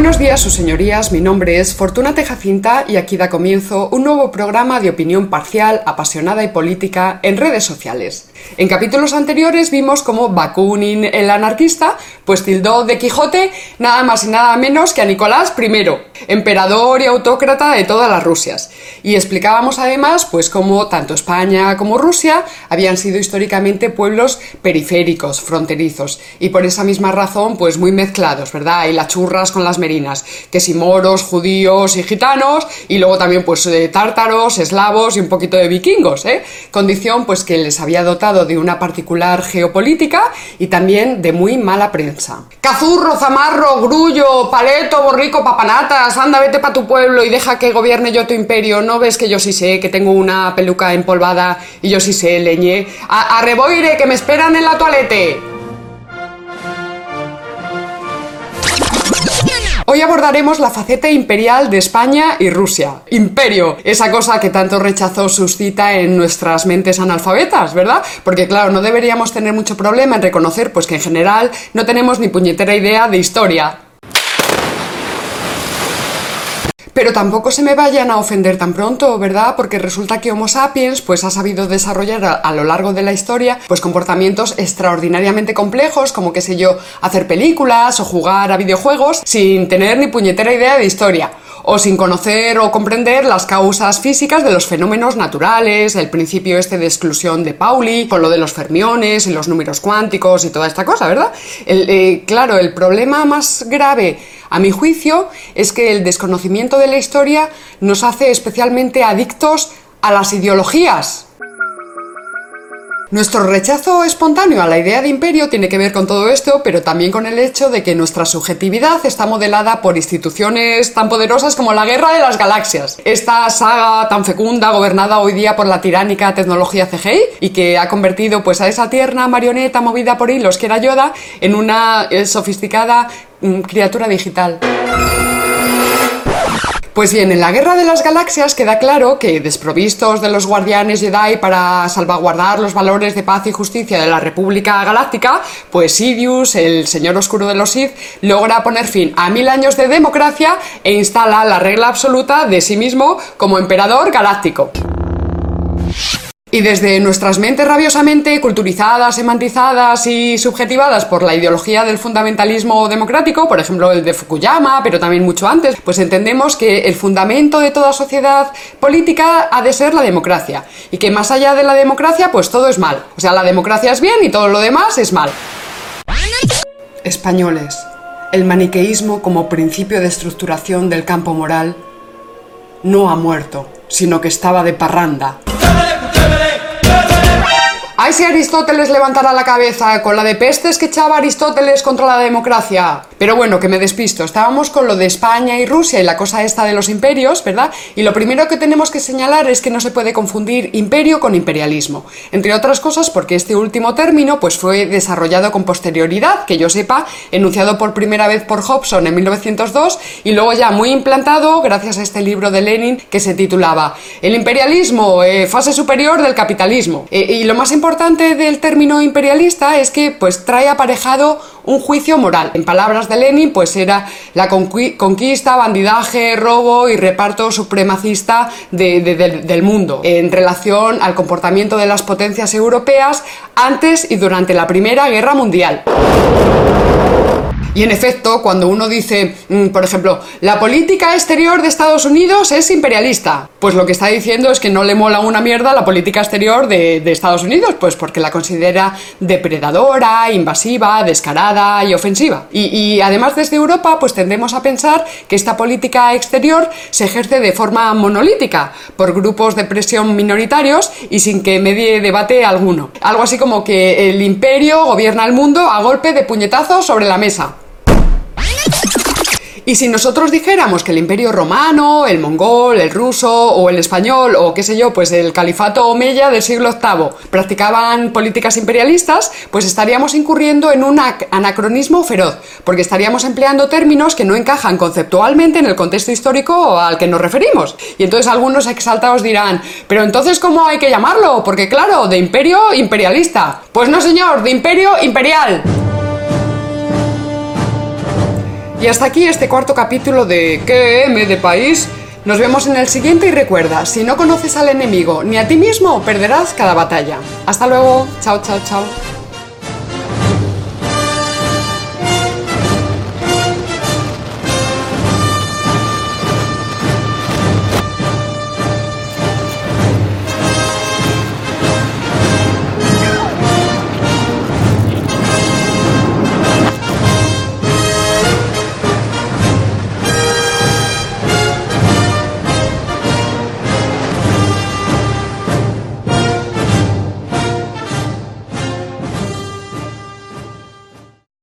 Buenos días, sus señorías. Mi nombre es Fortuna Tejacinta y aquí da comienzo un nuevo programa de opinión parcial, apasionada y política en redes sociales. En capítulos anteriores vimos cómo Bakunin, el anarquista, pues tildó de Quijote nada más y nada menos que a Nicolás I, emperador y autócrata de todas las Rusias. Y explicábamos además pues cómo tanto España como Rusia habían sido históricamente pueblos periféricos, fronterizos y por esa misma razón pues muy mezclados, ¿verdad? Y las churras con las que si moros, judíos y gitanos, y luego también pues de tártaros, eslavos y un poquito de vikingos, ¿eh? Condición pues que les había dotado de una particular geopolítica y también de muy mala prensa. Cazurro, zamarro, grullo, paleto, borrico, papanatas, anda, vete pa' tu pueblo y deja que gobierne yo tu imperio, no ves que yo sí sé, que tengo una peluca empolvada y yo sí sé, leñé. A, a reboire, que me esperan en la toalete. Hoy abordaremos la faceta imperial de España y Rusia. Imperio, esa cosa que tanto rechazo suscita en nuestras mentes analfabetas, ¿verdad? Porque claro, no deberíamos tener mucho problema en reconocer pues que en general no tenemos ni puñetera idea de historia. Pero tampoco se me vayan a ofender tan pronto, ¿verdad? Porque resulta que Homo sapiens pues ha sabido desarrollar a, lo largo de la historia pues comportamientos extraordinariamente complejos, como qué sé yo, hacer películas o jugar a videojuegos sin tener ni puñetera idea de historia o sin conocer o comprender las causas físicas de los fenómenos naturales, el principio este de exclusión de Pauli, con lo de los fermiones y los números cuánticos y toda esta cosa, ¿verdad? Eh, claro, el problema más grave, a mi juicio, es que el desconocimiento de la historia nos hace especialmente adictos a las ideologías. Nuestro rechazo espontáneo a la idea de imperio tiene que ver con todo esto, pero también con el hecho de que nuestra subjetividad está modelada por instituciones tan poderosas como la Guerra de las Galaxias. Esta saga tan fecunda, gobernada hoy día por la tiránica tecnología CGI y que ha convertido pues a esa tierna marioneta movida por hilos que era Yoda en una eh, sofisticada mm, criatura digital. Pues bien, en la Guerra de las Galaxias queda claro que, desprovistos de los guardianes Jedi para salvaguardar los valores de paz y justicia de la República Galáctica, pues Sidious, el señor oscuro de los Sith, logra poner fin a mil años de democracia e instala la regla absoluta de sí mismo como emperador galáctico. Y desde nuestras mentes rabiosamente culturizadas, semantizadas y subjetivadas por la ideología del fundamentalismo democrático, por ejemplo el de Fukuyama, pero también mucho antes, pues entendemos que el fundamento de toda sociedad política ha de ser la democracia. Y que más allá de la democracia, pues todo es mal. O sea, la democracia es bien y todo lo demás es mal. Españoles. El maniqueísmo como principio de estructuración del campo moral no ha muerto, sino que estaba de parranda. Ay, si Aristóteles levantara la cabeza con la de pestes que echaba Aristóteles contra la democracia. Pero bueno, que me despisto. Estábamos con lo de España y Rusia y la cosa esta de los imperios, ¿verdad? Y lo primero que tenemos que señalar es que no se puede confundir imperio con imperialismo. Entre otras cosas porque este último término pues fue desarrollado con posterioridad, que yo sepa, enunciado por primera vez por Hobson en 1902 y luego ya muy implantado gracias a este libro de Lenin que se titulaba El imperialismo, eh, fase superior del capitalismo. Eh, y lo más importante del término imperialista es que pues trae aparejado un juicio moral. En palabras de Lenin, pues era la conquista, bandidaje, robo y reparto supremacista de, de, de, del mundo en relación al comportamiento de las potencias europeas antes y durante la Primera Guerra Mundial. Y en efecto, cuando uno dice, mm, por ejemplo, la política exterior de Estados Unidos es imperialista, pues lo que está diciendo es que no le mola una mierda la política exterior de, Estados Unidos, pues porque la considera depredadora, invasiva, descarada y ofensiva. Y, y además desde Europa, pues tendemos a pensar que esta política exterior se ejerce de forma monolítica, por grupos de presión minoritarios y sin que medie debate alguno. Algo así como que el imperio gobierna el mundo a golpe de puñetazos sobre la mesa. Y si nosotros dijéramos que el imperio romano, el mongol, el ruso o el español o qué sé yo, pues el califato omeya del siglo VIII practicaban políticas imperialistas, pues estaríamos incurriendo en un anacronismo feroz, porque estaríamos empleando términos que no encajan conceptualmente en el contexto histórico al que nos referimos. Y entonces algunos exaltados dirán, pero entonces ¿cómo hay que llamarlo? Porque claro, de imperio imperialista. Pues no señor, de imperio imperial. Y hasta aquí este cuarto capítulo de ¿Qué M de país? Nos vemos en el siguiente y recuerda, si no conoces al enemigo ni a ti mismo, perderás cada batalla. Hasta luego. Chao, chao, chao.